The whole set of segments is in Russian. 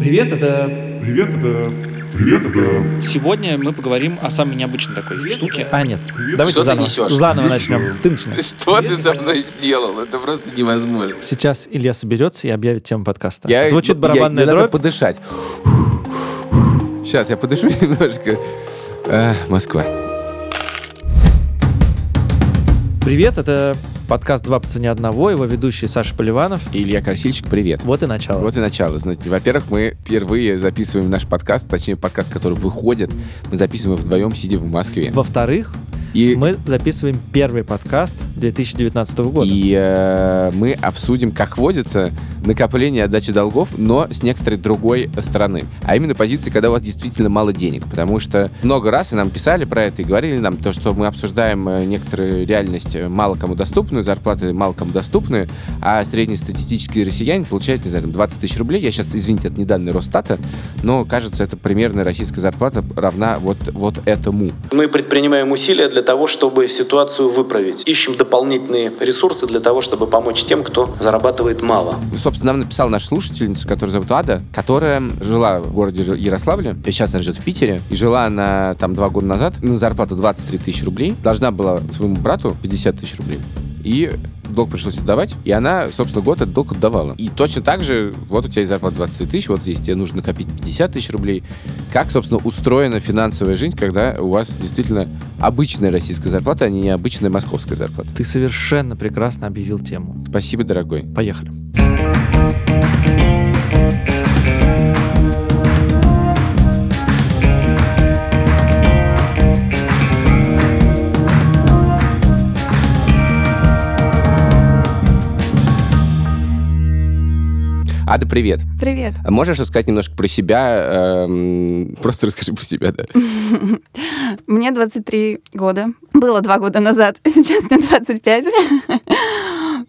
Привет, это... Привет, это... Привет, это... Сегодня мы поговорим о самой необычной такой штуке. А, нет. Давайте Что ты заново. несешь? Заново начнем. Ты начинай. Что ты со мной сделал? Это просто невозможно. Сейчас Илья соберется и объявит тему подкаста. Я- Звучит я- барабанная надо дробь. подышать. Сейчас я подышу немножко. А, Москва. Привет, это подкаст «Два по цене одного», его ведущий Саша Поливанов. И Илья Красильщик, привет. Вот и начало. Вот и начало. Знаете, во-первых, мы впервые записываем наш подкаст, точнее, подкаст, который выходит. Мы записываем вдвоем, сидя в Москве. Во-вторых, И, мы записываем первый подкаст 2019 года. и э, мы обсудим, как водится, накопление отдачи долгов, но с некоторой другой стороны. А именно позиции, когда у вас действительно мало денег. Потому что много раз и нам писали про это и говорили нам то, что мы обсуждаем э, некоторую реальность э, мало кому доступную, зарплаты мало кому доступные, а среднестатистический россиянин получает, не знаю, там, 20 тысяч рублей. Я сейчас, извините, это не данные Росстата, но кажется, это примерно российская зарплата равна вот, вот этому. Мы предпринимаем усилия для того, чтобы ситуацию выправить. Ищем дополнительные ресурсы для того, чтобы помочь тем, кто зарабатывает мало. Собственно, нам написала наша слушательница, которая зовут Ада, которая жила в городе Ярославле, и сейчас она живет в Питере, и жила она там два года назад на зарплату 23 тысячи рублей, должна была своему брату 50 тысяч рублей. И долг пришлось отдавать, и она, собственно, год этот долг отдавала. И точно так же, вот у тебя есть зарплата 23 тысяч, вот здесь тебе нужно накопить 50 тысяч рублей. Как, собственно, устроена финансовая жизнь, когда у вас действительно обычная российская зарплата, а не необычная московская зарплата? Ты совершенно прекрасно объявил тему. Спасибо, дорогой. Поехали. Ада, привет. Привет. Можешь рассказать немножко про себя? эм, просто расскажи про себя, да. Мне 23 года. Было два года назад, сейчас мне 25.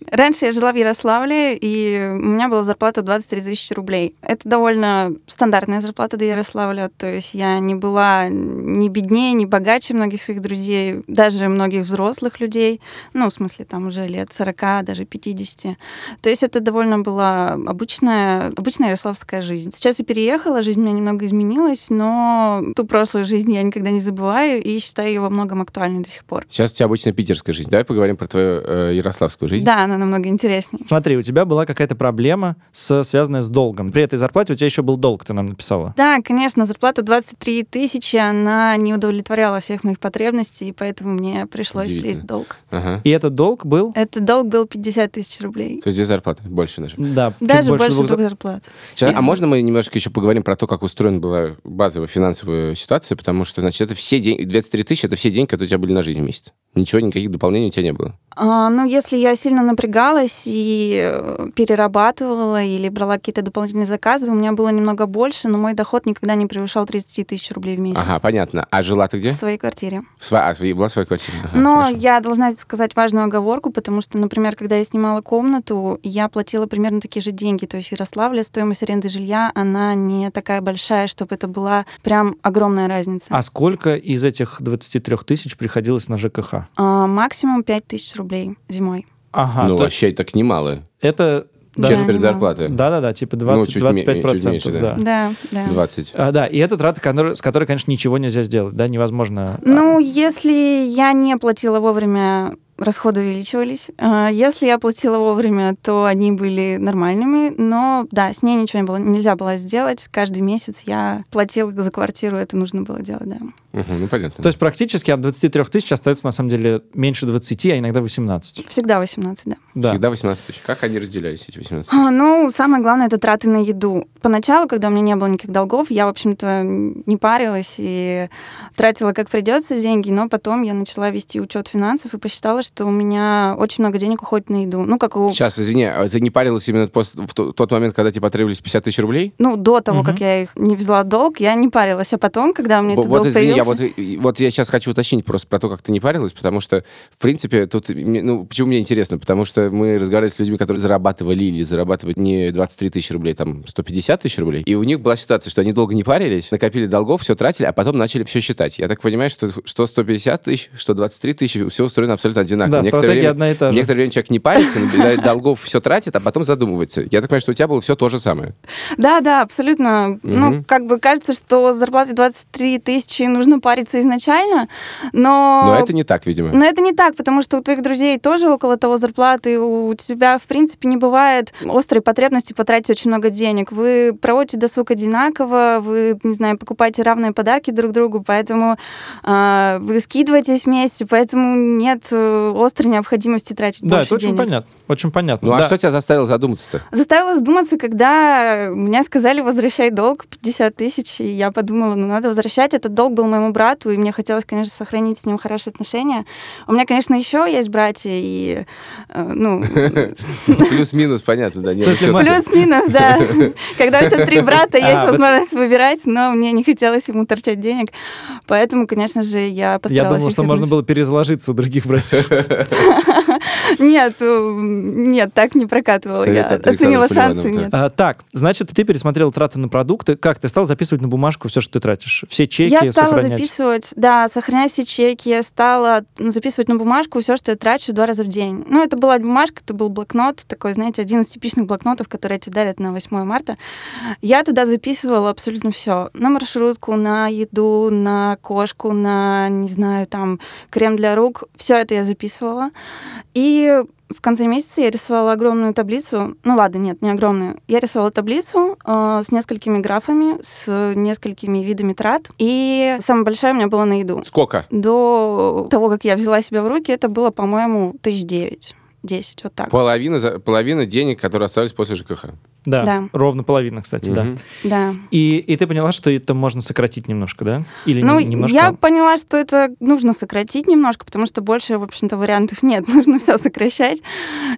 Раньше я жила в Ярославле, и у меня была зарплата 23 тысячи рублей. Это довольно стандартная зарплата для Ярославля, то есть я не была ни беднее, ни богаче многих своих друзей, даже многих взрослых людей, ну, в смысле, там уже лет 40, даже 50. То есть это довольно была обычная, обычная ярославская жизнь. Сейчас я переехала, жизнь у меня немного изменилась, но ту прошлую жизнь я никогда не забываю и считаю ее во многом актуальной до сих пор. Сейчас у тебя обычно питерская жизнь. Давай поговорим про твою э, ярославскую жизнь. Да, она намного интереснее. Смотри, у тебя была какая-то проблема, с, связанная с долгом. При этой зарплате у тебя еще был долг, ты нам написала. Да, конечно, зарплата 23 тысячи, она не удовлетворяла всех моих потребностей, и поэтому мне пришлось влезть в долг. Ага. И этот долг был... Этот долг был 50 тысяч рублей. То есть две зарплаты, больше даже. Да, Даже больше двух двух зар- зарплат. Сейчас- Я- а можно мы немножко еще поговорим про то, как устроена была базовая финансовая ситуация, потому что, значит, это все деньги, 23 тысячи, это все деньги, которые у тебя были на жизнь в месяц. Ничего, никаких дополнений у тебя не было. А, ну, если я сильно напрягалась и э, перерабатывала или брала какие-то дополнительные заказы, у меня было немного больше, но мой доход никогда не превышал 30 тысяч рублей в месяц. Ага, понятно. А жила ты где? В своей квартире. В сво- а, своей- была своя квартира? Ага, Но хорошо. я должна сказать важную оговорку, потому что, например, когда я снимала комнату, я платила примерно такие же деньги. То есть в Ярославле стоимость аренды жилья, она не такая большая, чтобы это была прям огромная разница. А сколько из этих 23 тысяч приходилось на ЖКХ? А, максимум 5 тысяч рублей зимой. Ага, ну, то вообще так немало. это... Да, Четверть немало. зарплаты. Да-да-да, типа Ну, 20, чуть ме- 25 чуть процентов, меньше, да. да. Да, да. 20. А, да, и это который- с которой, конечно, ничего нельзя сделать, да, невозможно. Ну, если я не платила вовремя, расходы увеличивались. А, Если я платила вовремя, то они были нормальными. Но да, с ней ничего не было, нельзя было сделать. Каждый месяц я платила за квартиру, это нужно было делать, да. Мгм, ну, понятно. То есть практически от 23 тысяч остается, на самом деле, меньше 20, а иногда 18. Всегда 18, да. Да. Всегда 18 тысяч. Как они разделялись, эти 18 А, Ну, самое главное, это траты на еду. Поначалу, когда у меня не было никаких долгов, я, в общем-то, не парилась и тратила как придется деньги, но потом я начала вести учет финансов и посчитала, что у меня очень много денег уходит на еду. Ну, как у... Сейчас, извини, а ты не парилась именно после- в то- тот момент, когда тебе потребовались 50 тысяч рублей? Ну, до того, Мгм. как я их не взяла долг, я не парилась. А потом, когда у меня этот вот долг извини, я я вот, вот я сейчас хочу уточнить просто про то, как ты не парилась, потому что, в принципе, тут, ну, почему мне интересно, потому что мы разговаривали с людьми, которые зарабатывали или зарабатывают не 23 тысячи рублей, там, 150 тысяч рублей, и у них была ситуация, что они долго не парились, накопили долгов, все тратили, а потом начали все считать. Я так понимаю, что, что 150 тысяч, что 23 тысячи, все устроено абсолютно одинаково. Да, Некоторое стратегия время- одна и та же. Некоторое время человек не парится, набирает долгов, все тратит, а потом задумывается. Я так понимаю, что у тебя было все то же самое. Да, да, абсолютно. Ну, как бы кажется, что с зарплатой 23 тысячи нужно париться изначально, но... Но это не так, видимо. Но это не так, потому что у твоих друзей тоже около того зарплаты, у тебя, в принципе, не бывает острой потребности потратить очень много денег. Вы проводите досуг одинаково, вы, не знаю, покупаете равные подарки друг другу, поэтому а, вы скидываетесь вместе, поэтому нет э, острой необходимости тратить Да, больше это очень денег. понятно. Очень понятно. Ну, а да. что тебя заставило задуматься-то? Заставила задуматься, когда мне сказали возвращай долг 50 тысяч, и я подумала, ну надо возвращать. Этот долг был моему брату, и мне хотелось, конечно, сохранить с ним хорошие отношения. У меня, конечно, еще есть братья, и э, ну Плюс-минус, понятно, да. плюс-минус, да. Когда у тебя три брата, есть А, вот. возможность выбирать, но мне не хотелось ему торчать денег, поэтому, конечно же, я Я постаралась думал, их что можно было перезаложиться у других братьев. Нет, э, нет, так не прокатывала. Я оценила шансы, нет. А, Так, значит, ты пересмотрел траты на продукты. Как ты стал записывать на бумажку все, что ты тратишь? Все чеки Я стала сохранять? записывать, да, сохранять все чеки, я стала записывать на бумажку все, что я трачу два раза в день. Ну, это была бумажка, это был блокнот, такой, знаете, один из типичных блокнотов, которые тебе дарят на 8 марта. Я туда записывала абсолютно все. На маршрутку, на еду, на кошку, на, не знаю, там, крем для рук. Все это я записывала. И в конце месяца я рисовала огромную таблицу. Ну ладно, нет, не огромную. Я рисовала таблицу э, с несколькими графами, с несколькими видами трат. И самая большая у меня была на еду. Сколько? До того, как я взяла себя в руки, это было, по-моему, тысяч девять. 10, вот так. Половина, за- половина денег, которые остались после ЖКХ. Да, Да. ровно половина, кстати, да. Мгм. Да. И, и ты поняла, что это можно сократить немножко, да? Или Ну, не- немножко? я поняла, что это нужно сократить немножко, потому что больше, в общем-то, вариантов нет. Нужно все сокращать.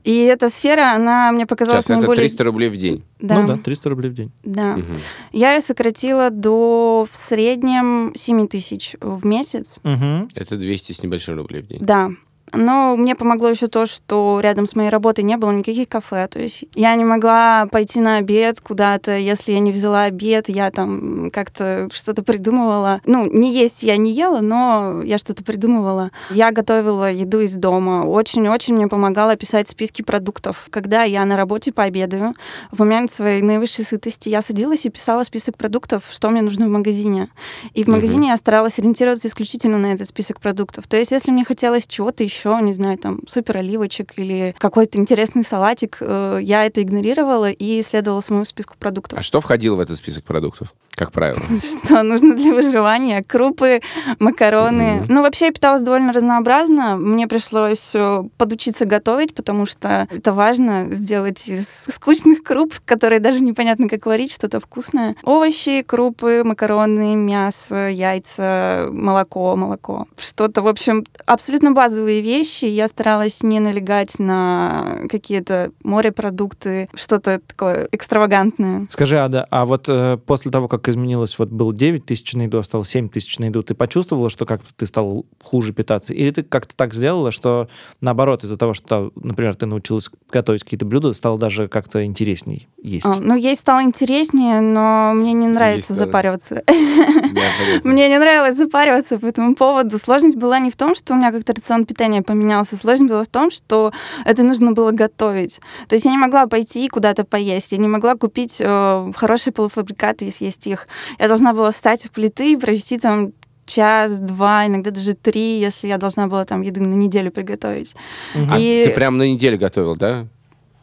И эта сфера, она мне показалась Сейчас это наиболее... 300 рублей в день. Да, Ну да, 300 рублей в день. да. Мгм. Я ее сократила до в среднем 7 тысяч в месяц. Мгм. Это 200 с небольшим рублей в день. Да. Но мне помогло еще то, что рядом с моей работой не было никаких кафе. То есть я не могла пойти на обед куда-то. Если я не взяла обед, я там как-то что-то придумывала. Ну, не есть я не ела, но я что-то придумывала. Я готовила еду из дома. Очень-очень мне помогало писать списки продуктов. Когда я на работе пообедаю, в момент своей наивысшей сытости я садилась и писала список продуктов, что мне нужно в магазине. И в магазине я старалась ориентироваться исключительно на этот список продуктов. То есть, если мне хотелось чего-то еще, не знаю, там, супер оливочек или какой-то интересный салатик, э, я это игнорировала и следовала своему списку продуктов. А что входило в этот список продуктов, как правило? Что нужно для выживания? Крупы, макароны. Ну, вообще, я питалась довольно разнообразно. Мне пришлось э, подучиться готовить, потому что это важно сделать из скучных круп, которые даже непонятно, как варить, что-то вкусное. Овощи, крупы, макароны, мясо, яйца, молоко, молоко. Что-то, в общем, абсолютно базовые вещи. Я старалась не налегать на какие-то морепродукты, что-то такое экстравагантное. Скажи, Ада, а вот э, после того, как изменилось, вот было 9 тысяч на еду, а стало 7 тысяч на еду, ты почувствовала, что как-то ты стал хуже питаться? Или ты как-то так сделала, что наоборот, из-за того, что, например, ты научилась готовить какие-то блюда, стало даже как-то интересней есть? А, ну, ей стало интереснее, но мне не нравится стало. запариваться. Мне не нравилось запариваться по этому поводу. Сложность была не в том, что у меня как-то рацион питания поменялся. Сложность была в том, что это нужно было готовить. То есть я не могла пойти куда-то поесть. Я не могла купить э, хорошие полуфабрикаты и съесть их. Я должна была встать у плиты и провести там час, два, иногда даже три, если я должна была там еды на неделю приготовить. Мгм. А И- ты прям на неделю готовил, да?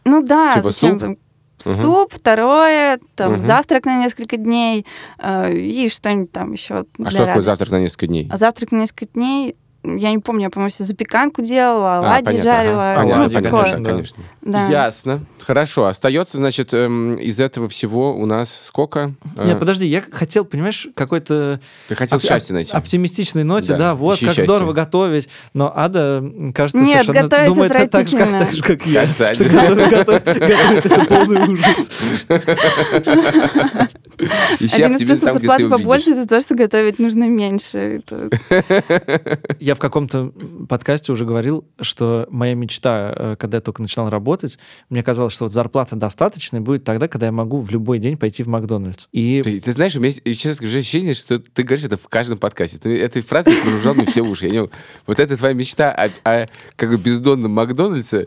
Ну да, Типа зачем суп? там суп, второе, там Мгм. завтрак на несколько дней э, и что-нибудь там еще. А что такое завтрак на несколько дней? А завтрак на несколько дней, я не помню, я, по-моему, себе запеканку делала, А, оладьи понятно, жарила, ага. ну, Оладьи, Понятно, такое. конечно, да. конечно. Да. Ясно. Хорошо. Остается, значит, эм, из этого всего у нас сколько? Э, Нет, подожди, я хотел, понимаешь, какой-то Ты хотел оп- счастье найти. оптимистичной ноте, Да, да, вот, ищи как счастье. здорово готовить. Но Ада, кажется, Нет, совершенно думает так, так же, как, так же, как я. Кажется, Что готовить это полный ужас. Один из плюсов зарплаты побольше, это то, что готовить нужно меньше. Я в каком-то подкасте уже говорил, что моя мечта, э, когда я только начинал работать, мне казалось, что вот зарплата достаточная будет тогда, когда я могу в любой день пойти в Макдональдс. И Ты, ты знаешь, у меня сейчас скажу ощущение, что ты говоришь это в каждом подкасте. Ты этой фразой проружал мне все уши. Вот это твоя мечта о, о как бы бездонном Макдональдсе,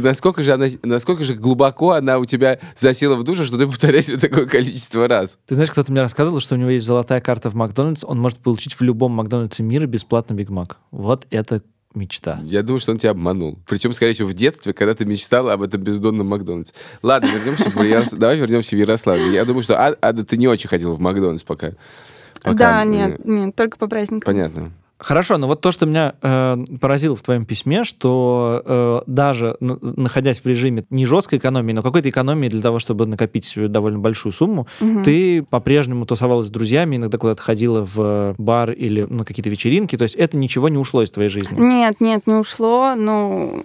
насколько же, она, насколько же глубоко она у тебя засела в душу, что ты повторяешь это такое количество раз. ты знаешь, кто-то мне рассказывал, что у него есть золотая карта в Макдональдс, он может получить в любом Макдональдсе мира бесплатно Биг Мак. Вот это мечта. Я думаю, что он тебя обманул. Причем, скорее всего, в детстве, когда ты мечтала об этом бездонном Макдональдсе. Ладно, вернемся в Ярос- Давай вернемся в Ярославль. Я думаю, что Ада, ты не очень ходила в Макдональдс пока. Пока, Да, нет, нет, только по праздникам. Понятно. Хорошо, но вот то, что меня э, поразило в твоем письме, что э, даже н- находясь в режиме не жесткой экономии, но какой-то экономии для того, чтобы накопить себе довольно большую сумму, Мгм. ты по-прежнему тусовалась с друзьями, иногда куда-то ходила в бар или на какие-то вечеринки, то есть это ничего не ушло из твоей жизни. Нет, нет, не ушло. Ну,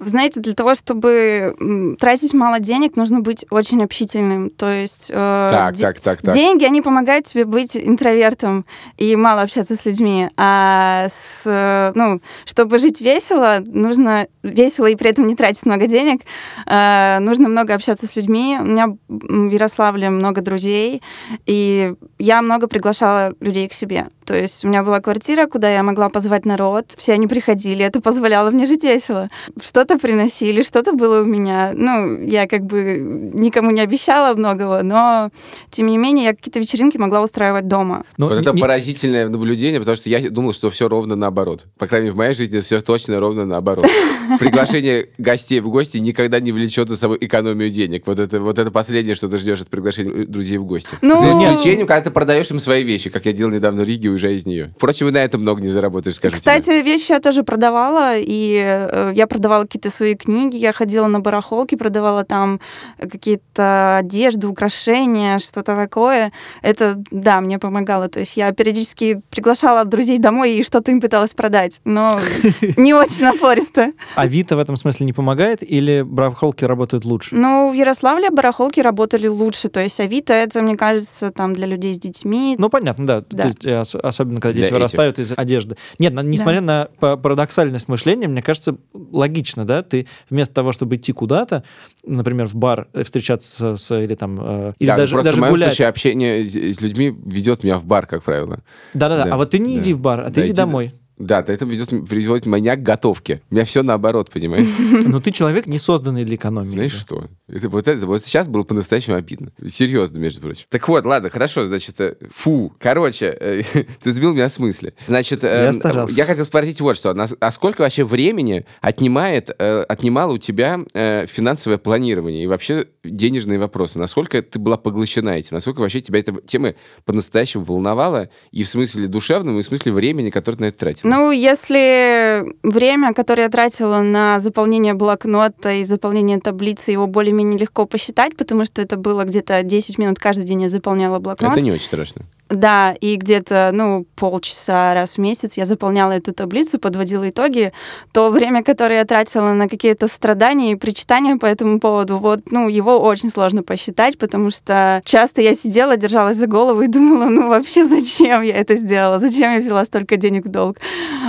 знаете, для того, чтобы тратить мало денег, нужно быть очень общительным. То есть э, Так, де- так, так, так. деньги, они помогают тебе быть интровертом и мало общаться с людьми. А с, э, ну, чтобы жить весело, нужно весело и при этом не тратить много денег, э, нужно много общаться с людьми. У меня в Ярославле много друзей, и я много приглашала людей к себе. То есть у меня была квартира, куда я могла позвать народ, все они приходили, это позволяло мне жить весело. Что-то приносили, что-то было у меня. Ну, я как бы никому не обещала многого, но тем не менее я какие-то вечеринки могла устраивать дома. Ну, Вот не- это не- поразительное наблюдение, потому что я думал, что все ровно наоборот. По крайней мере, в моей жизни все точно ровно наоборот. Приглашение гостей в гости никогда не влечет за собой экономию денег. Вот это, вот это последнее, что ты ждешь от приглашения друзей в гости. Ну, За исключением, когда ты продаешь им свои вещи, как я делал недавно в Риге, уезжая из нее. Впрочем, и на этом много не заработаешь, скажу тебе. Кстати, вещи я тоже продавала, и э, я продавала какие-то свои книги, я ходила на барахолки, продавала там какие-то одежды, украшения, что-то такое. Это, да, мне помогало. То есть я периодически приглашала друзей домой и что-то им пыталась продать, но не очень напористо. Авито в этом смысле не помогает или барахолки работают лучше? Ну, в Ярославле барахолки работали лучше, то есть Авито это, мне кажется, там для людей с детьми. Ну, понятно, да. Да. То есть, э, особенно, когда Для дети этих. вырастают из одежды. Нет, на- несмотря на па- парадоксальность мышления, мне кажется, логично, да? Ты вместо того, чтобы идти куда-то, например, в бар, э, встречаться с, или там, э, или Да, ну даже, просто даже в моем гулять. случае общение с людьми ведет меня в бар, как правило. Да-да-да. Да, А вот ты не да. иди в бар, а ты Да, иди иди- домой. Да, это ведет, приводит меня к готовке. У меня все наоборот, понимаешь? Но ты человек, не созданный для экономии. Знаешь да. что? Это, вот, это, вот сейчас было по-настоящему обидно. Серьезно, между прочим. Так вот, ладно, хорошо, значит, э, фу. Короче, э, ты сбил меня с мысли. Значит, э, Я старался. я хотел спросить вот что. А сколько вообще времени отнимает, э, отнимало у тебя э, финансовое планирование и вообще денежные вопросы? Насколько ты была поглощена этим? Насколько вообще тебя эта тема по-настоящему волновала и в смысле душевном, и в смысле времени, которое ты на это тратила? Ну, если время, которое я тратила на заполнение блокнота и заполнение таблицы, его более-менее легко посчитать, потому что это было где-то 10 минут каждый день я заполняла блокнот. это не очень страшно. Да, и где-то, ну, полчаса раз в месяц я заполняла эту таблицу, подводила итоги. То время, которое я тратила на какие-то страдания и причитания по этому поводу, вот, ну, его очень сложно посчитать, потому что часто я сидела, держалась за голову и думала, ну, вообще, зачем я это сделала? Зачем я взяла столько денег в долг?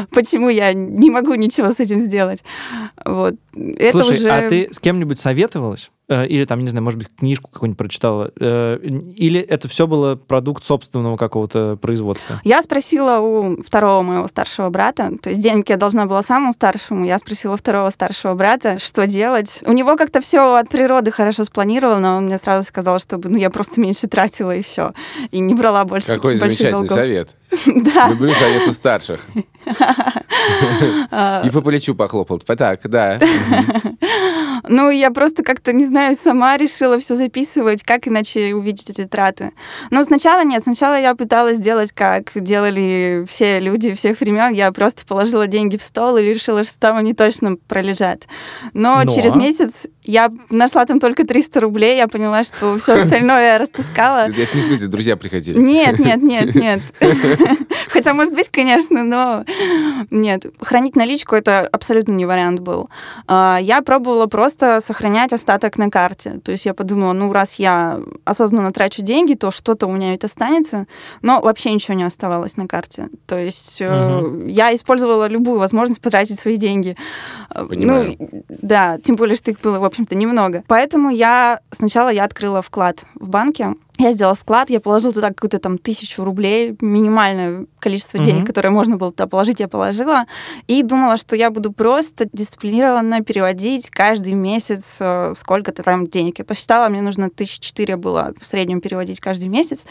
Почему я не могу ничего с этим сделать? Вот. Это Слушай, уже... а ты с кем-нибудь советовалась? Э, Или там, не знаю, может быть, книжку какую-нибудь прочитала? Э, Или это все было продукт собственного какого-то производства? Я спросила у второго моего старшего брата, то есть денег я должна была самому старшему, я спросила второго старшего брата, что делать. У него как-то все от природы хорошо спланировано, он мне сразу сказал, чтобы ну, я просто меньше тратила и все, и не брала больше Какой таких больших замечательный долгов. совет. Да. Люблю советы старших. И по плечу похлопал. Так, да. Ну, я просто как-то, не знаю, сама решила все записывать, как иначе увидеть эти траты. Но сначала нет, сначала я пыталась сделать, как делали все люди всех времен. Я просто положила деньги в стол и решила, что там они точно пролежат. Но, Но? через месяц я нашла там только 300 рублей, я поняла, что все остальное я растаскала. Это не в смысле, друзья приходили. Нет, нет, нет, нет. Хотя, может быть, конечно, но нет. Хранить наличку это абсолютно не вариант был. А, я пробовала просто сохранять остаток на карте. То есть я подумала, ну, раз я осознанно трачу деньги, то что-то у меня ведь останется. Но вообще ничего не оставалось на карте. То есть угу. я использовала любую возможность потратить свои деньги. Э, Понимаю. Ну, да, тем более, что их было, общем-то, немного. Поэтому я сначала я открыла вклад в банке, я сделала вклад, я положила туда какую-то там тысячу рублей, минимальное количество mm-hmm. денег, которое можно было туда положить, я положила. И думала, что я буду просто дисциплинированно переводить каждый месяц э, сколько-то там денег. Я посчитала, мне нужно тысяча четыре было в среднем переводить каждый месяц.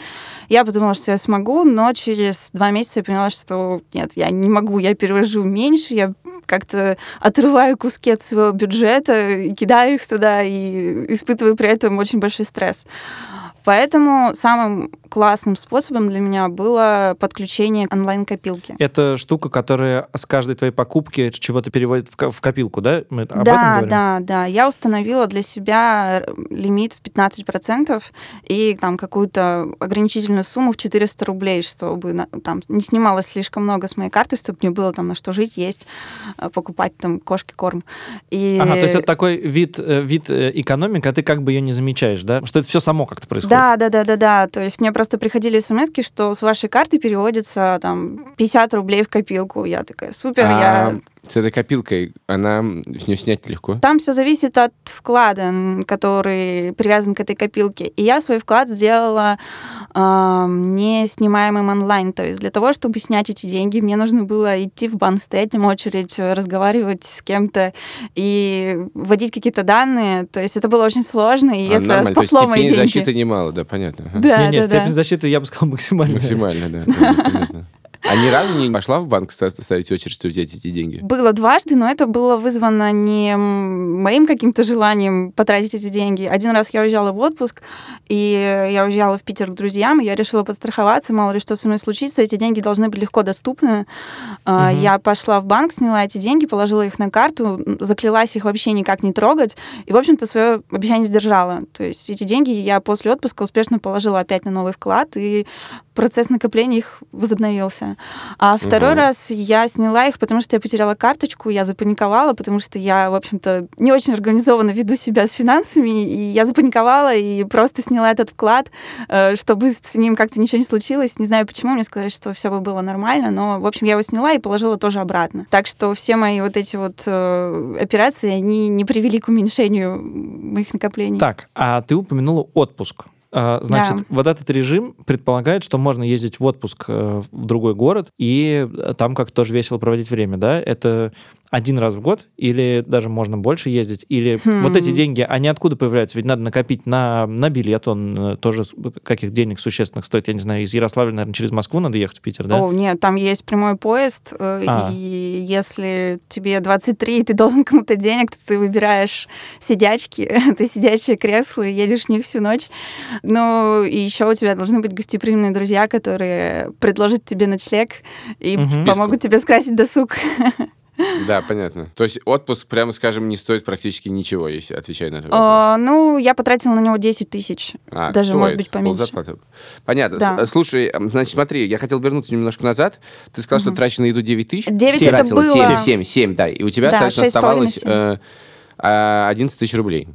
Я подумала, что я смогу, но через два месяца я поняла, что нет, я не могу, я перевожу меньше, я как-то отрываю куски от своего бюджета, кидаю их туда и испытываю при этом очень большой стресс. Поэтому самым классным способом для меня было подключение онлайн-копилки. Это штука, которая с каждой твоей покупки чего-то переводит в копилку, да? Мы об да, этом да, да. Я установила для себя лимит в 15% и там какую-то ограничительную сумму в 400 рублей, чтобы там не снималось слишком много с моей карты, чтобы мне было там на что жить, есть, э, покупать там кошки корм. И... Ага, то есть это такой вид, э, вид э, экономики, а ты как бы ее не замечаешь, да? Что это все само как-то происходит? Да, да, да, да, да. То есть мне просто приходили смс что с вашей карты переводится там 50 рублей в копилку. Я такая, супер, а, я с этой копилкой, она с нее снять легко? Там все зависит от вклада, который привязан к этой копилке. И я свой вклад сделала э, не снимаемым онлайн. То есть для того, чтобы снять эти деньги, мне нужно было идти в банк, стоять им очередь, разговаривать с кем-то и вводить какие-то данные. То есть это было очень сложно, и а, это нормально. спасло мои деньги. защиты немало, да, понятно. Ага. Да, не, не, да, степень да. защиты, я бы сказал, максимальная. Максимально, да. А ни разу не пошла в банк ставить очередь, чтобы взять эти деньги? Было дважды, но это было вызвано не моим каким-то желанием потратить эти деньги. Один раз я уезжала в отпуск, и я уезжала в Питер к друзьям, и я решила подстраховаться, мало ли что со мной случится, эти деньги должны быть легко доступны. Угу. Я пошла в банк, сняла эти деньги, положила их на карту, заклялась их вообще никак не трогать, и, в общем-то, свое обещание сдержала. То есть эти деньги я после отпуска успешно положила опять на новый вклад, и процесс накопления их возобновился. А второй угу. раз я сняла их, потому что я потеряла карточку, я запаниковала, потому что я, в общем-то, не очень организованно веду себя с финансами, и я запаниковала и просто сняла этот вклад, э, чтобы с ним как-то ничего не случилось. Не знаю почему, мне сказали, что все бы было нормально, но, в общем, я его сняла и положила тоже обратно. Так что все мои вот эти вот э, операции, они не привели к уменьшению моих накоплений. Так, а ты упомянула отпуск. А, значит, да. вот этот режим предполагает, что можно ездить в отпуск э, в другой город и э, там как тоже весело проводить время, да? Это один раз в год, или даже можно больше ездить, или хм. вот эти деньги, они откуда появляются? Ведь надо накопить на, на билет, он э, тоже каких денег существенных стоит, я не знаю, из Ярославля, наверное, через Москву надо ехать в Питер, да? О, нет, там есть прямой поезд, э, а. и если тебе 23, и ты должен кому-то денег, то ты выбираешь сидячки, ты сидячее кресло, и едешь в них всю ночь. Ну, и еще у тебя должны быть гостеприимные друзья, которые предложат тебе ночлег и угу. помогут тебе скрасить досуг. Да, понятно. То есть отпуск, прямо скажем, не стоит практически ничего, если отвечать на твой вопрос. А, ну, я потратила на него 10 тысяч. А, Даже, стоит. может быть, поменьше. Понятно. Да. Слушай, значит, смотри, я хотел вернуться немножко назад. Ты сказал, угу. что трачено на еду 9 тысяч. 9 это было... 7, 7, 7, да. И у тебя, да, соответственно, оставалось э, 11 тысяч рублей.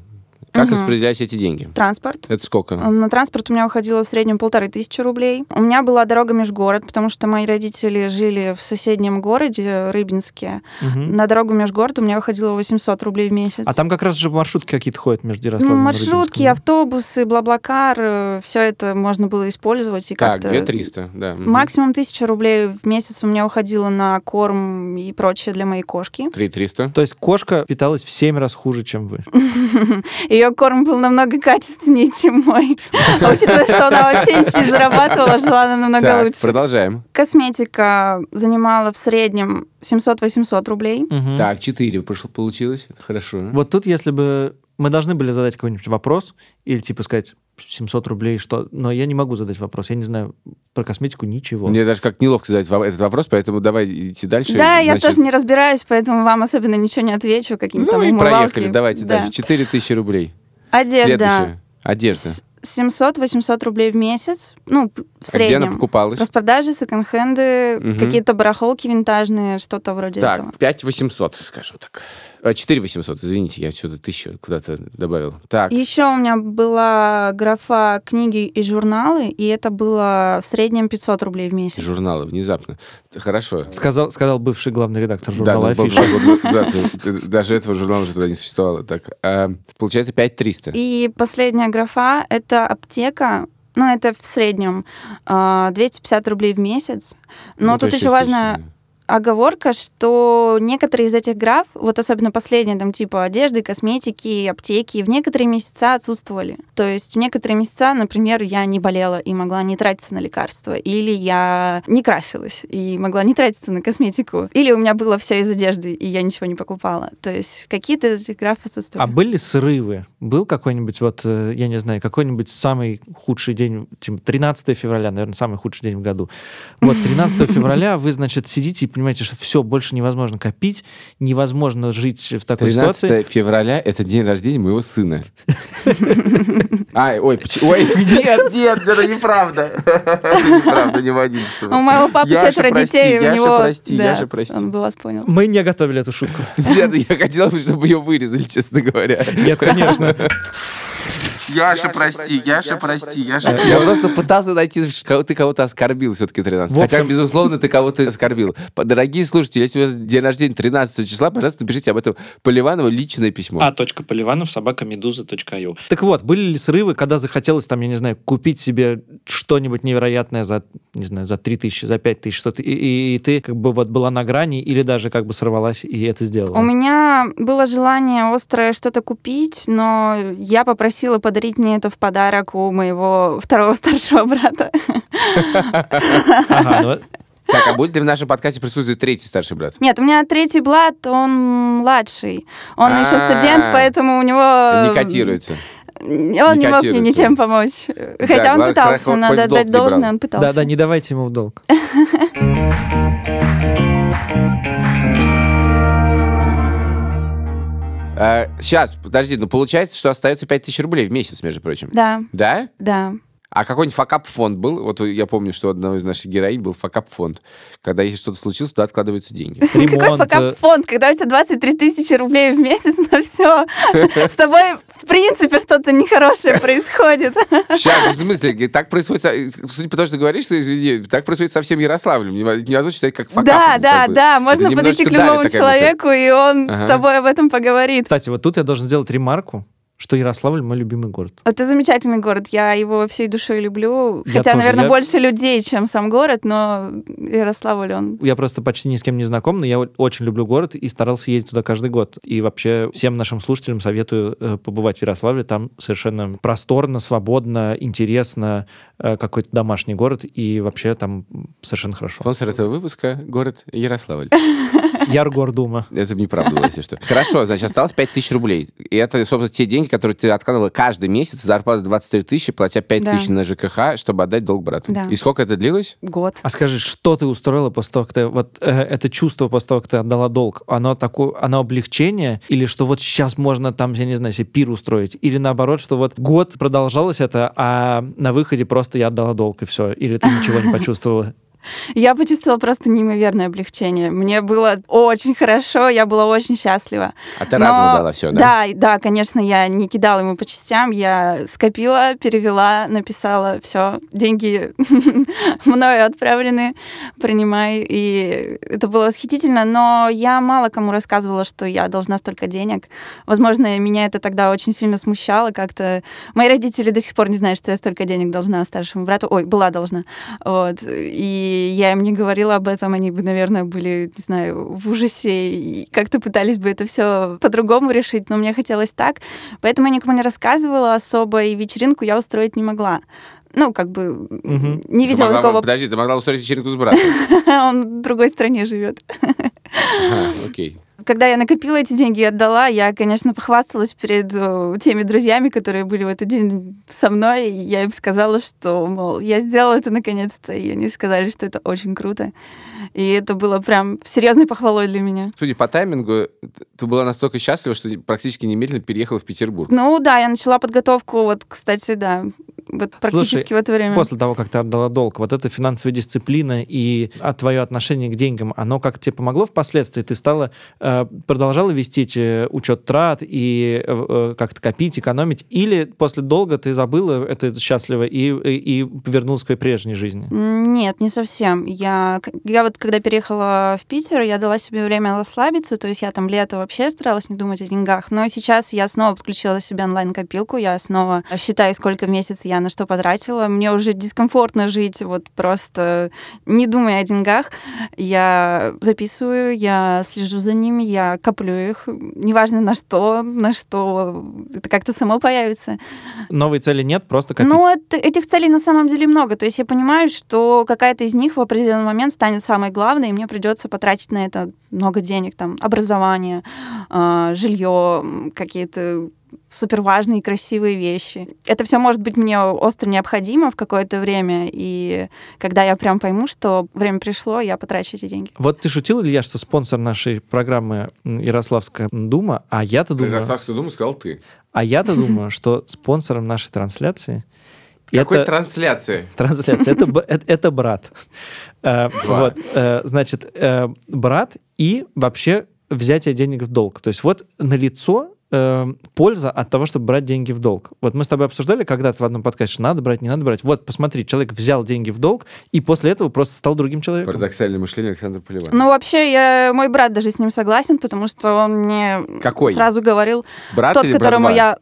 Как угу. распределять эти деньги? Транспорт. Это сколько? На транспорт у меня уходило в среднем полторы тысячи рублей. У меня была дорога межгород, потому что мои родители жили в соседнем городе, Рыбинске. Угу. На дорогу межгород у меня уходило 800 рублей в месяц. А там как раз же маршрутки какие-то ходят между Ярославлем Маршрутки, и автобусы, Блаблакар, э, все это можно было использовать. И так, 2300, да. Максимум 1000 рублей в месяц у меня уходило на корм и прочее для моей кошки. 3300. То есть кошка питалась в 7 раз хуже, чем вы. Ее ее корм был намного качественнее, чем мой. А учитывая, что она вообще ничего не зарабатывала, жила она намного так, лучше. продолжаем. Косметика занимала в среднем 700-800 рублей. Угу. Так, 4 получилось. Хорошо. Вот тут, если бы мы должны были задать какой-нибудь вопрос или типа сказать 700 рублей, что... Но я не могу задать вопрос. Я не знаю про косметику ничего. Мне даже как неловко задать этот вопрос, поэтому давай идти дальше. Да, Значит... я тоже не разбираюсь, поэтому вам особенно ничего не отвечу. Каким-то ну и проехали. Давайте да. дальше. 4 тысячи рублей. Одежда. Следующее. Одежда. 700-800 рублей в месяц, ну, в А где она среднем. покупалась? Распродажи, секонд-хенды, Мгм. какие-то барахолки винтажные, что-то вроде этого. Так, 5 800, скажем так. А, 4 800, извините, я сюда тысячу куда-то добавил. Так, Еще у меня была графа книги и журналы, и это было в среднем 500 рублей в месяц. журналы, внезапно. Хорошо. Сказал, сказал бывший главный редактор Да, журнала ну, был- «Афиша». да, ты- даже этого журнала уже тогда не существовало. Так, а, получается 5300. И последняя графа — это аптека, ну, это в среднем а, 250 рублей в месяц. Но Ну, тут еще 6 тысяч, важно да. Оговорка, что некоторые из этих граф, вот особенно последние, там, типа одежды, косметики, аптеки, в некоторые месяца отсутствовали. То есть в некоторые месяца, например, я не болела и могла не тратиться на лекарства, или я не красилась и могла не тратиться на косметику, или у меня было все из одежды, и я ничего не покупала. То есть какие-то из этих граф А отсутствовали. были срывы? Был какой-нибудь, вот, э, я не знаю, какой-нибудь самый худший день, типа 13 февраля, наверное, самый худший день в году. Вот 13 февраля вы, значит, сидите и понимаете, что все, больше невозможно копить, невозможно жить в такой 13 ситуации. февраля это день рождения моего сына. Ай, ой, поч- ой, нет, нет, это неправда. Это неправда, не в 11 У моего папы четверо детей, у него... прости, Яша, прости. Он бы вас понял. Мы не готовили эту шутку. Нет, я хотел, чтобы ее вырезали, честно говоря. Нет, конечно. Яша, прости, Яша, прости, Яша. Я просто пытался найти, что кого- ты кого-то оскорбил все-таки 13. В Хотя, безусловно, ты кого-то оскорбил. Дорогие слушатели, если у вас день рождения 13 числа, пожалуйста, напишите об этом Поливанову личное письмо. А. Поливанов, собака медуза.io. Так вот, были ли срывы, когда захотелось, там, я не знаю, купить себе что-нибудь невероятное за, не знаю, за 3 тысячи, за 5 тысяч, что-то, и, и- и ты как бы вот была на грани или даже как бы сорвалась и это сделала? У меня было желание острое что-то купить, но я попросила подарить мне это в подарок у моего второго старшего брата. Ну, Так, а будет ли в нашем подкасте присутствовать третий старший брат? Нет, у меня третий брат, он младший. Он еще А. студент, поэтому у него... Не котируется. Он не мог мне ничем помочь. Хотя он ладно, пытался, надо отдать не должное, он пытался. Да-да, не давайте ему в долг. сейчас, подожди, ну получается, что остается 5000 рублей в месяц, между прочим. Да, Да? да. А какой-нибудь факап-фонд был? Вот я помню, что у одного из наших героинь был факап-фонд. Когда если что-то случилось, туда откладываются деньги. Какой э, факап-фонд, когда у тебя 23 тысячи рублей в месяц на все. С тобой, в принципе, что-то нехорошее происходит. Сейчас, в смысле, так происходит, судя по тому, что ты говоришь, что, извини, так происходит со всем Ярославлем. Нево- Невозможно считать как факап. Да, да, да. Можно подойти к любому человеку, и он с тобой об этом поговорит. Кстати, вот тут я должен сделать ремарку, что Ярославль мой любимый город. Это замечательный город. Я его всей душой люблю. Я Хотя, тоже. наверное, Я- больше людей, чем сам город, но Ярославль, он... Я просто почти ни с кем не знаком, но я очень люблю город и старался ездить туда каждый год. И вообще всем нашим слушателям советую э, побывать в Ярославле. Там совершенно просторно, свободно, интересно, э, какой-то домашний город, и вообще там совершенно хорошо. Спонсор этого выпуска — город Ярославль. Яргордума. Это неправда если что. Хорошо, значит, осталось 5 тысяч рублей. И это, собственно, те деньги, которые ты откладывала каждый месяц, зарплата 23 тысячи, платя 5 Да. тысяч на ЖКХ, чтобы отдать долг брату. Да. И сколько это длилось? Год. А скажи, что ты устроила после того, как ты... Вот э, это чувство после того, как ты отдала долг, оно такое, оно облегчение? Или что вот сейчас можно там, я не знаю, себе пир устроить? Или наоборот, что вот год продолжалось это, а на выходе просто я отдала долг, и все? Или ты ничего не почувствовала? Я почувствовала просто неимоверное облегчение. Мне было очень хорошо, я была очень счастлива. А ты Но- разово дала все, да? Да, да, конечно, я не кидала ему по частям, я скопила, перевела, написала, все, деньги мною отправлены, принимай. И это было восхитительно, но я мало кому рассказывала, что я должна столько денег. Возможно, меня это тогда очень сильно смущало как-то. Мои родители до сих пор не знают, что я столько денег должна старшему брату. Ой, была должна. Вот. И я им не говорила об этом, они бы, наверное, были, не знаю, в ужасе и как-то пытались бы это все по-другому решить, но мне хотелось так. Поэтому я никому не рассказывала особо, и вечеринку я устроить не могла. Ну, как бы Мгм. не Ты видела могла- никакого... Подожди, ты могла устроить вечеринку с братом. Он в другой стране живет. Окей. Когда я накопила эти деньги и отдала, я, конечно, похвасталась перед э, теми друзьями, которые были в этот день со мной. И я им сказала, что, мол, я сделала это наконец-то. И они сказали, что это очень круто. И это было прям серьезной похвалой для меня. Судя по таймингу, ты была настолько счастлива, что практически немедленно переехала в Петербург. Ну да, я начала подготовку, вот, кстати, да, вот практически Слушай, в это время. После того, как ты отдала долг, вот эта финансовая дисциплина и а, твое отношение к деньгам, оно как тебе помогло впоследствии? Ты стала, э, продолжала вести э, учет трат и э, как-то копить, экономить? Или после долга ты забыла это счастливо и, и, и вернулась к своей прежней жизни? Нет, не совсем. Я, я вот когда переехала в Питер, я дала себе время расслабиться, то есть я там лето вообще старалась не думать о деньгах. Но сейчас я снова подключила себе онлайн-копилку, я снова считаю, сколько в месяц я на что потратила. Мне уже дискомфортно жить вот просто не думая о деньгах. Я записываю, я слежу за ними, я коплю их. Неважно на что, на что это как-то само появится. Новой цели нет, просто копить. Ну, это- этих целей на самом деле много. То есть я понимаю, что какая-то из них в определенный момент станет самой главной, и мне придется потратить на это много денег, там, образование, а, жилье, какие-то суперважные, красивые вещи. Это все может быть мне остро необходимо в какое-то время, и когда я прям пойму, что время пришло, я потрачу эти деньги. Вот ты шутил, Илья, что спонсор нашей программы Ярославская Дума, а я-то думаю, Ярославскую думу сказал ты. а я-то думаю, что спонсором нашей трансляции Какой это трансляции? трансляция, это, это, это брат. Э, Два. Вот, э, значит, э, брат и вообще взятие денег в долг. То есть вот налицо э, польза от того, чтобы брать деньги в долг. Вот мы с тобой обсуждали когда-то в одном подкасте, что надо брать, не надо брать. Вот, посмотри, человек взял деньги в долг и после этого просто стал другим человеком. Парадоксальное мышление Александра Полева. Ну, вообще, я, мой брат даже с ним согласен, потому что он мне Какой? сразу говорил, Брат тот, или брат которому два? я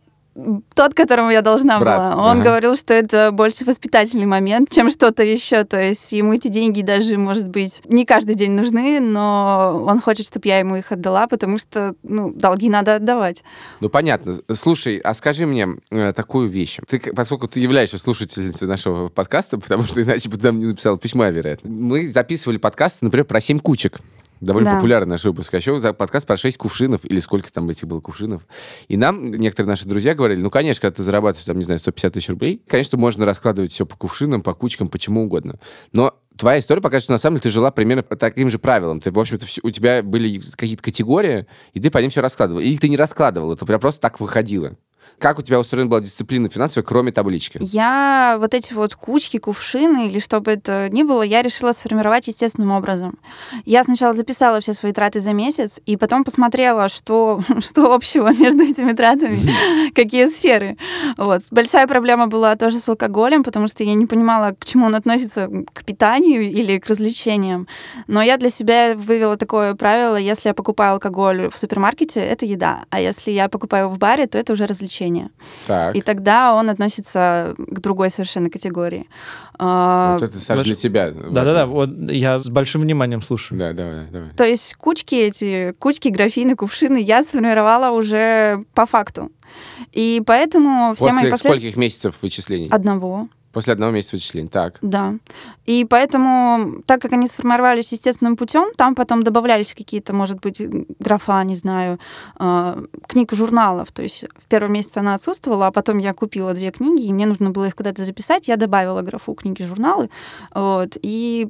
тот, которому я должна Брат, была, он ага. говорил, что это больше воспитательный момент, чем что-то еще. То есть ему эти деньги даже, может быть, не каждый день нужны, но он хочет, чтобы я ему их отдала, потому что, ну, долги надо отдавать. Ну, понятно. Слушай, а скажи мне э, такую вещь. Ты, поскольку ты являешься слушательницей нашего подкаста, потому что иначе бы ты нам не написал письма, вероятно. Мы записывали подкаст, например, про семь кучек. Довольно Да. популярный наш выпуск. А еще подкаст про 6 кувшинов, или сколько там этих было кувшинов. И нам некоторые наши друзья говорили, ну, конечно, когда ты зарабатываешь, там, не знаю, 150 тысяч рублей, конечно, можно раскладывать все по кувшинам, по кучкам, почему угодно. Но твоя история покажет, что на самом деле ты жила примерно по таким же правилам. Ты, в общем-то, у тебя были какие-то категории, и ты по ним все раскладывал. Или ты не раскладывал, это прям просто так выходило. Как у тебя устроена была дисциплина финансовая, кроме таблички? Я вот эти вот кучки, кувшины или что бы это ни было, я решила сформировать естественным образом. Я сначала записала все свои траты за месяц, и потом посмотрела, что, что общего между этими тратами, какие сферы. Вот. Большая проблема была тоже с алкоголем, потому что я не понимала, к чему он относится, к питанию или к развлечениям. Но я для себя вывела такое правило, если я покупаю алкоголь в супермаркете, это еда, а если я покупаю в баре, то это уже развлечение. Так. И тогда он относится к другой совершенно категории. А, Вот это, Саша, Ваш- для тебя. Да-да-да, вот я с большим вниманием слушаю. Да, давай, давай. То есть кучки эти, кучки, графины, кувшины я сформировала уже по факту. И поэтому все мои После послед... скольких месяцев вычислений? Одного, После одного месяца вычислений. Так. да. И поэтому, так как они сформировались естественным путем, там потом добавлялись какие-то, может быть, графа, не знаю, э, книг журналов. То есть в первом месяце она отсутствовала, а потом я купила две книги, и мне нужно было их куда-то записать. Я добавила графу книги журналы, вот, и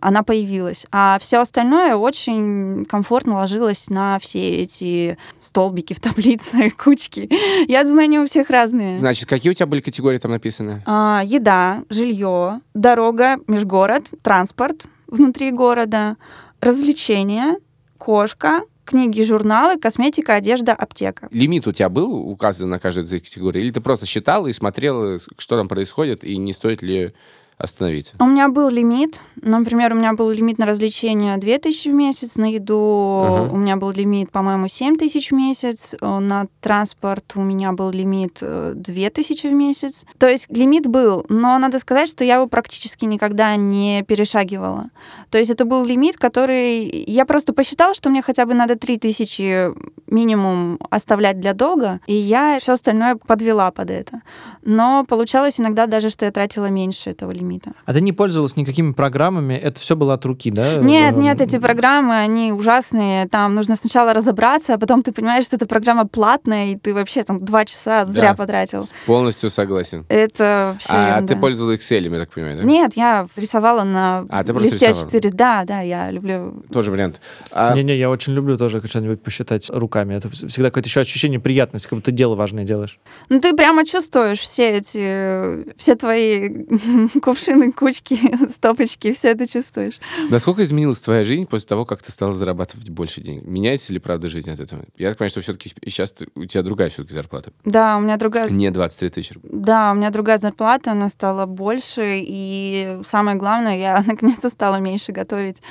она появилась. А все остальное очень комфортно ложилось на все эти столбики в таблице, кучки. Я думаю, они у всех разные. Значит, какие у тебя были категории там написаны? А, еда, жилье, дорога, межгород, транспорт внутри города, развлечения, кошка, книги, журналы, косметика, одежда, аптека. Лимит у тебя был указан на каждой из этих категорий? Или ты просто считала и смотрела, что там происходит, и не стоит ли остановиться? У меня был лимит. Например, у меня был лимит на развлечения 2000 в месяц, на еду Ага. у меня был лимит, по-моему, 7000 в месяц, э, на транспорт у меня был лимит э, 2000 в месяц. То есть лимит был, но надо сказать, что я его практически никогда не перешагивала. То есть это был лимит, который... Я просто посчитала, что мне хотя бы надо 3000 минимум оставлять для долга, и я все остальное подвела под это. Но получалось иногда даже, что я тратила меньше этого лимита. Лимита. А ты не пользовалась никакими программами? Это все было от руки, да? Нет, Э, нет, эти программы, они ужасные. Там нужно сначала разобраться, а потом ты понимаешь, что эта программа платная, и ты вообще там два часа зря Да. потратил. Полностью согласен. Это вообще А ерунда. ты пользовалась Excel, я так понимаю, да? Нет, я рисовала на А, ты листе рисовала. А4. Да, да, я люблю. Тоже вариант. А, Не-не, я очень люблю тоже что-нибудь посчитать руками. Это всегда какое-то еще ощущение приятности, как будто дело важное делаешь. Ну, ты прямо чувствуешь все эти, все твои кувшины, кучки, стопочки, все это чувствуешь. Насколько изменилась твоя жизнь после того, как ты стала зарабатывать больше денег? Меняется ли, правда, жизнь от этого? Я так понимаю, что все-таки сейчас у тебя другая все-таки зарплата. Да, у меня другая... Не 23 тысячи. Да, у меня другая зарплата, она стала больше, и самое главное, я наконец-то стала меньше готовить.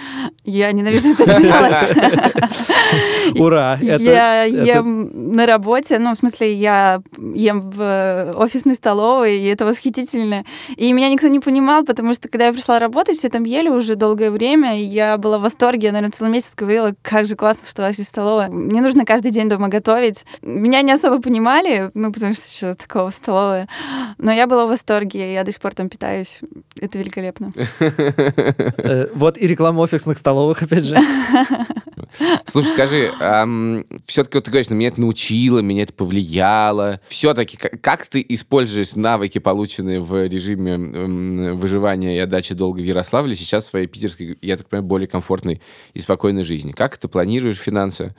Я ненавижу это делать. Ура! Я ем на работе, ну, в смысле, я ем в офисной столовой, и это восхитительно. И меня никто не понимал, потому что, когда я пришла работать, все там ели уже долгое время, и я была в восторге, я, наверное, целый месяц говорила, как же классно, что у вас есть столовая. Мне нужно каждый день дома готовить. Меня не особо понимали, ну, потому что что такого столовая. Но я была в восторге, я до сих пор там питаюсь. Это великолепно. э, Вот и реклама офисных столовых, опять же. Слушай, скажи, все-таки вот ты говоришь, меня это научило, меня это повлияло. Все-таки как ты используешь навыки, полученные в режиме м, выживания и отдачи долга в Ярославле, сейчас в своей питерской, я так понимаю, более комфортной и спокойной жизни? Как ты планируешь финансы?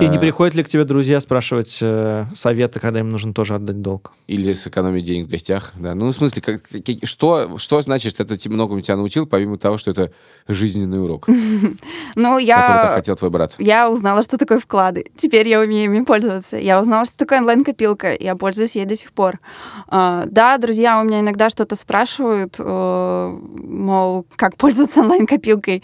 И не приходят ли к тебе друзья спрашивать э, советы, когда им нужно тоже отдать долг? Или сэкономить денег в гостях, да. Ну, в смысле, как, что, что значит, что это многому тебя научил, помимо того, что это жизненный урок, Ну, который так я... хотел твой брат? Я узнала, что такое вклады. Теперь я умею ими пользоваться. Я узнала, что такое онлайн-копилка. Я пользуюсь ей до сих пор. А, да, друзья у меня иногда что-то спрашивают, э, мол, как пользоваться онлайн-копилкой.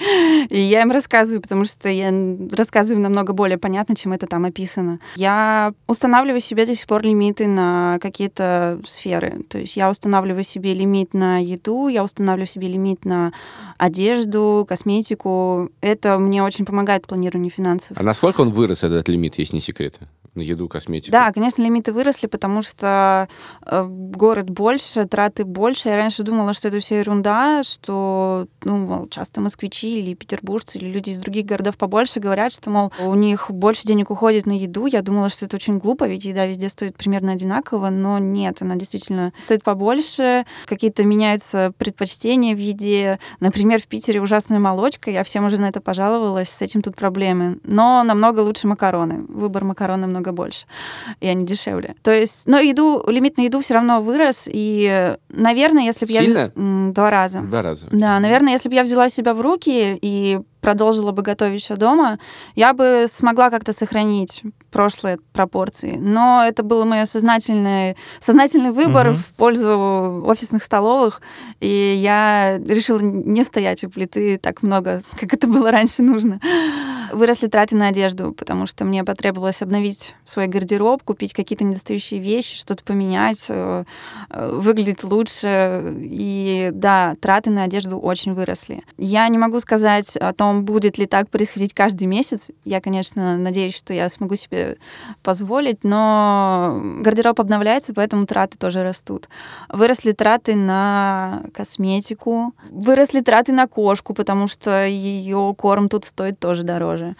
И я им рассказываю, потому что я рассказываю намного более понятно, чем это там описано. Я устанавливаю себе до сих пор лимиты на какие-то сферы. То есть я устанавливаю себе лимит на еду, я устанавливаю себе лимит на одежду, косметику. Это мне очень помогает в планировании финансов. А насколько он вырос, этот лимит, если не секрет? На еду, косметику? Да, конечно, лимиты выросли, потому что э, город больше, траты больше. Я раньше думала, что это все ерунда, что ну, мол, часто москвичи или петербуржцы или люди из других городов побольше говорят, что, мол, у них больше денег уходит на еду. Я думала, что это очень глупо, ведь еда везде стоит примерно одинаково, но нет, она действительно стоит побольше. Какие-то меняются предпочтения в еде. Например, в Питере ужасная молочка, я всем уже на это пожаловалась, с этим тут проблемы. Но намного лучше макароны. Выбор макарон намного больше, и они дешевле. То есть, но еду, лимит на еду все равно вырос, и, наверное, если бы я... Сильно? Два раза. Два раза. Да, наверное, если бы я взяла себя в руки и продолжила бы готовить все дома, я бы смогла как-то сохранить прошлые пропорции. Но это был мой сознательный, сознательный выбор Мгм. в пользу офисных столовых, и я решила не стоять у плиты так много, как это было раньше нужно. Выросли траты на одежду, потому что мне потребовалось обновить свой гардероб, купить какие-то недостающие вещи, что-то поменять, э, э, выглядеть лучше. И да, траты на одежду очень выросли. Я не могу сказать о том, будет ли так происходить каждый месяц. Я, конечно, надеюсь, что я смогу себе позволить, но гардероб обновляется, поэтому траты тоже растут. Выросли траты на косметику, выросли траты на кошку, потому что ее корм тут стоит тоже дороже.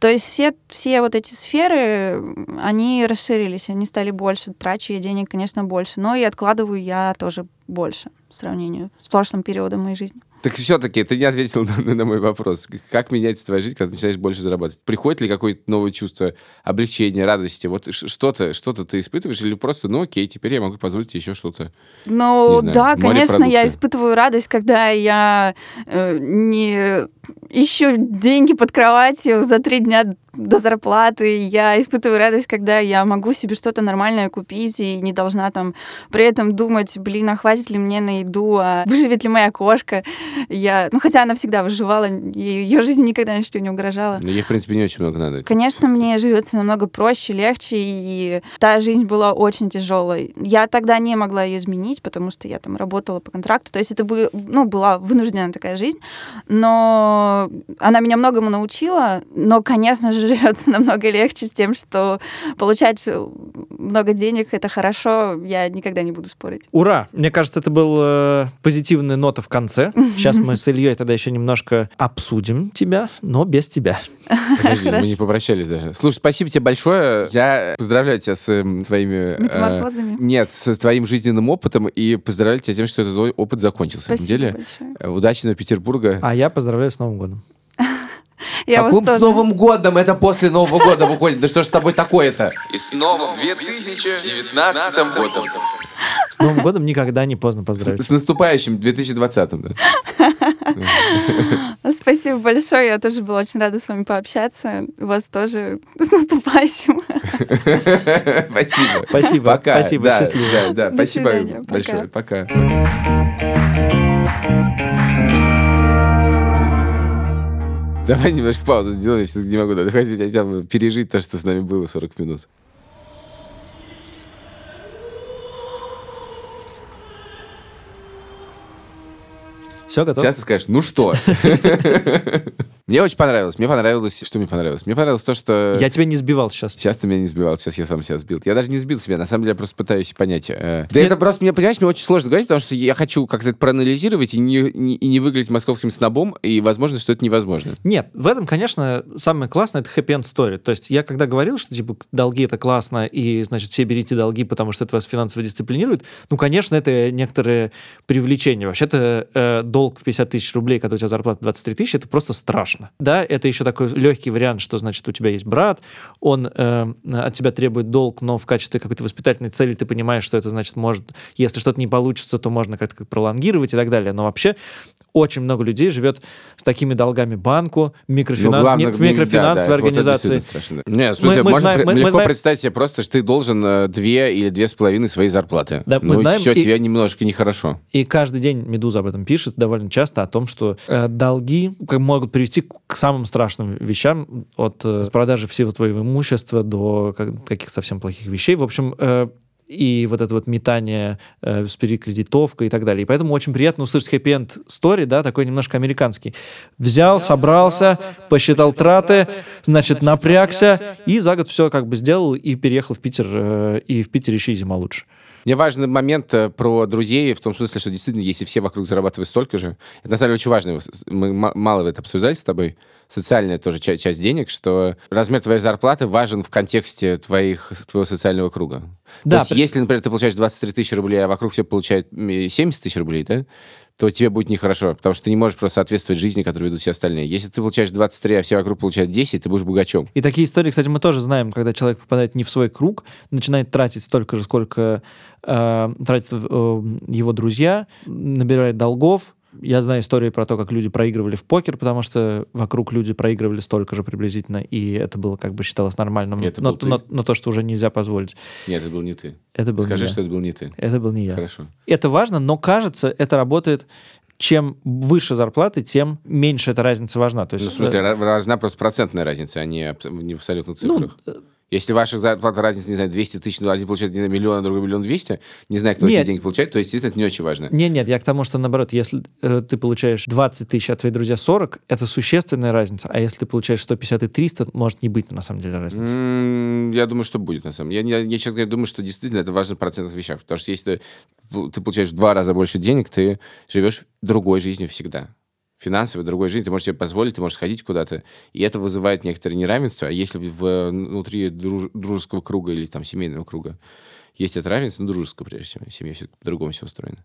То есть все, все вот эти сферы, они расширились, они стали больше. Трачу я денег, конечно, больше, но и откладываю я тоже больше в сравнении с прошлым периодом моей жизни. Так все-таки ты не ответил на, на мой вопрос. Как меняется твоя жизнь, когда ты начинаешь больше зарабатывать? Приходит ли какое-то новое чувство облегчения, радости? Вот что-то, что-то ты испытываешь или просто, ну окей, теперь я могу позволить еще что-то? Ну знаю, да, конечно, я испытываю радость, когда я э, не ищу деньги под кроватью за три дня до зарплаты. Я испытываю радость, когда я могу себе что-то нормальное купить и не должна там при этом думать, блин, а хватит ли мне на еду, а выживет ли моя кошка. Я, ну хотя она всегда выживала, ее жизнь никогда ничего не угрожала. Ну, ей, в принципе, не очень много надо. Конечно, мне живется намного проще, легче, и та жизнь была очень тяжелой. Я тогда не могла ее изменить, потому что я там работала по контракту. То есть это были, ну, была вынужденная такая жизнь, но она меня многому научила. Но, конечно же, живется намного легче с тем, что получать много денег — это хорошо, я никогда не буду спорить. Ура! Мне кажется, это был э, позитивная нота в конце. Сейчас мы с Ильей тогда еще немножко обсудим тебя, но без тебя. Подожди, мы не попрощались даже. Слушай, спасибо тебе большое. Я поздравляю тебя с э, твоими... э, Метаморфозами. нет, с твоим жизненным опытом и поздравляю тебя тем, что этот твой опыт закончился. На самом Спасибо деле, большое. Э, удачного Петербурга. А я поздравляю с Новым годом. Я тоже. с Новым годом? Это после Нового года выходит. Да что ж с тобой такое-то? И с новым 2019 годом. С Новым годом никогда не поздно поздравить. С наступающим 2020. Да. Спасибо большое. Я тоже была очень рада с вами пообщаться. Вас тоже с наступающим. Спасибо. Спасибо. Пока. Спасибо. Да, Счастливо. Да, да. До Спасибо свидания. Пока. большое. Пока. Давай немножко паузу сделаем, я все не могу. Давай хотя бы пережить то, что с нами было 40 минут. Все, готов? Сейчас ты скажешь, ну что? Мне очень понравилось. Мне понравилось... Что мне понравилось? Мне понравилось то, что... Я тебя не сбивал сейчас. Сейчас ты меня не сбивал, сейчас я сам себя сбил. Я даже не сбил себя, на самом деле я просто пытаюсь понять. э, Да это просто, мне, понимаешь, мне очень сложно говорить, потому что я хочу как-то это проанализировать и не, не- и не выглядеть московским снобом, и возможно, что это невозможно. Нет, в этом, конечно, самое классное это happy end story. То есть я когда говорил, что типа долги это классно, и значит все берите долги, потому что это вас финансово дисциплинирует, ну, конечно, это некоторое привлечение. Вообще-то э, долг в 50 тысяч рублей, когда у тебя зарплата 23 тысячи, это просто страшно. Да, это еще такой легкий вариант, что значит у тебя есть брат, он э, от тебя требует долг, но в качестве какой-то воспитательной цели ты понимаешь, что это значит может, если что-то не получится, то можно как-то пролонгировать и так далее. Но вообще очень много людей живет с такими долгами банку, микрофинан... Ну, главное, в микрофинансовой да, да, вот это организации. действительно страшно. Не, в смысле, Мы- мы можно знаем- мы- мы легко знаем- представить себе просто, что ты должен э, две или две с половиной своей зарплаты. Да, мы ну, знаем, все, и- тебе немножко нехорошо. И каждый день Медуза об этом пишет довольно часто, о том, что э, долги могут привести к самым страшным вещам, от э, продажи всего твоего имущества до как- каких-то совсем плохих вещей. В общем, э, и вот это вот метание э, с перекредитовкой и так далее. И поэтому очень приятно услышать хэппи-энд стори, да, такой немножко американский. Взял, собрался, посчитал траты, значит, напрягся, и за год все как бы сделал и переехал в Питер, э, и в Питере еще и зима лучше. Мне важный момент э, про друзей, в том смысле, что действительно, если все вокруг зарабатывают столько же, это на самом деле очень важно. Мы мало это обсуждали с тобой. Социальная тоже ча- часть денег, что размер твоей зарплаты важен в контексте твоих, твоего социального круга. Да, То есть, при- если, например, ты получаешь 23 тысячи рублей, а вокруг все получают м, 70 тысяч рублей, да, то тебе будет нехорошо, потому что ты не можешь просто соответствовать жизни, которую ведут все остальные. Если ты получаешь 23, а все вокруг получают 10, ты будешь богачом. И такие истории, кстати, мы тоже знаем, когда человек попадает не в свой круг, начинает тратить столько же, сколько э, тратят э, его друзья, набирает долгов. Я знаю истории про то, как люди проигрывали в покер, потому что вокруг люди проигрывали столько же приблизительно, и это было как бы считалось нормальным. Это но, был ты? но- но то, что уже нельзя позволить. Нет, это был не ты. Это был Скажи, не я. что это был не ты. Это был не я. Хорошо. Это важно, но кажется, это работает чем выше зарплаты, тем меньше эта разница важна. То есть, Ну, в смысле, ра- важна просто процентная разница, а не, в абсолютных э, ну, цифрах. Если ваша зарплата разница, не знаю, 200 тысяч, ну, один получает, не знаю, миллион, а другой миллион двести, не знаю, кто Нет. эти деньги получает, то, естественно, это не очень важно. Нет, нет, я к тому, что наоборот, если э, ты получаешь 20 тысяч, а твои друзья 40, это существенная разница. А если ты получаешь 150 и 300, может не быть на самом деле разницы. М, Я думаю, что будет, на самом деле. Я, я, я, честно говоря, думаю, что действительно это важно в процентных вещах. Потому что если ты, ты получаешь в два раза больше денег, ты живешь другой жизнью всегда. Финансовой, другой жизнью. Ты можешь себе позволить, ты можешь ходить куда-то. И это вызывает некоторое неравенство. А если в, внутри друж- дружеского круга или там семейного круга есть это равенство, ну, дружеского, прежде всего, семья все по-другому все устроено,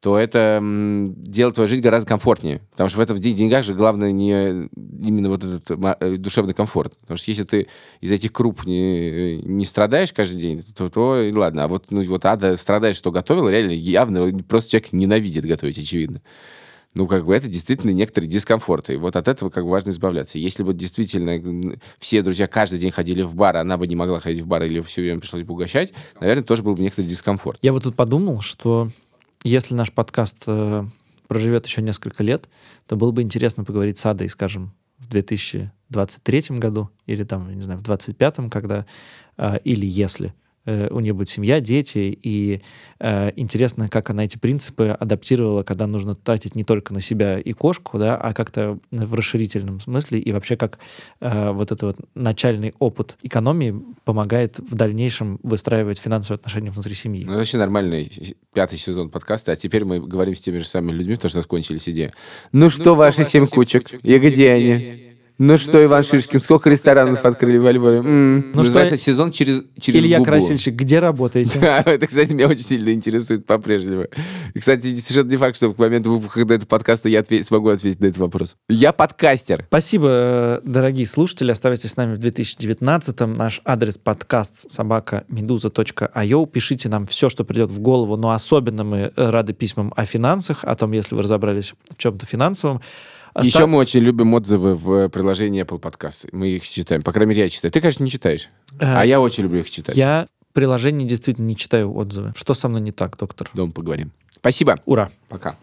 то это делает твою жизнь гораздо комфортнее. Потому что в этом в ден- деньгах же главное не именно вот этот э, душевный комфорт. Потому что если ты из этих круп не, не страдаешь каждый день, то, то и ладно. А вот, ну, вот Ада страдает, что готовила, реально явно просто человек ненавидит готовить, очевидно. Ну, как бы это действительно некоторый дискомфорт. И вот от этого как бы важно избавляться. Если бы действительно м, все друзья каждый день ходили в бар, она бы не могла ходить в бар или все время пришлось бы угощать, наверное, тоже был бы некоторый дискомфорт. Я вот тут подумал, что если наш подкаст э, проживет еще несколько лет, то было бы интересно поговорить с Адой, скажем, в 2023 году или там, не знаю, в 2025, когда, э, или если э, у нее будет семья, дети, и э, интересно, как она эти принципы адаптировала, когда нужно тратить не только на себя и кошку, да, а как-то в расширительном смысле, и вообще как э, вот этот вот начальный опыт экономии помогает в дальнейшем выстраивать финансовые отношения внутри семьи. Ну, это вообще нормальный пятый сезон подкаста, а теперь мы говорим с теми же самыми людьми, потому что у нас кончились идеи. Ну, что, ваши семь кучек? И где они? Ну что, Иван Шишкин, сколько ресторанов открыли во Львове? М. Ну что, Называется сезон через, через Илья губу. Красильщик, где работаете? Да, это, кстати, меня очень сильно интересует по-прежнему. И, кстати, совершенно не факт, что к моменту выхода этого подкаста я отве- смогу ответить на этот вопрос. Я подкастер. Спасибо, э, дорогие слушатели. Оставайтесь с нами в 2019-м. Наш адрес подкаст собака meduza.io. Пишите нам все, что придет в голову, но особенно мы э, рады письмам о финансах, о том, если вы разобрались в чем-то финансовом. Оста- Еще мы очень любим отзывы в приложении Apple Podcasts. Мы их читаем. По крайней мере, я читаю. Ты, конечно, не читаешь. Э, А я очень люблю их читать. Я в приложении действительно не читаю отзывы. Что со мной не так, доктор? Дома поговорим. Спасибо. Ура! Пока.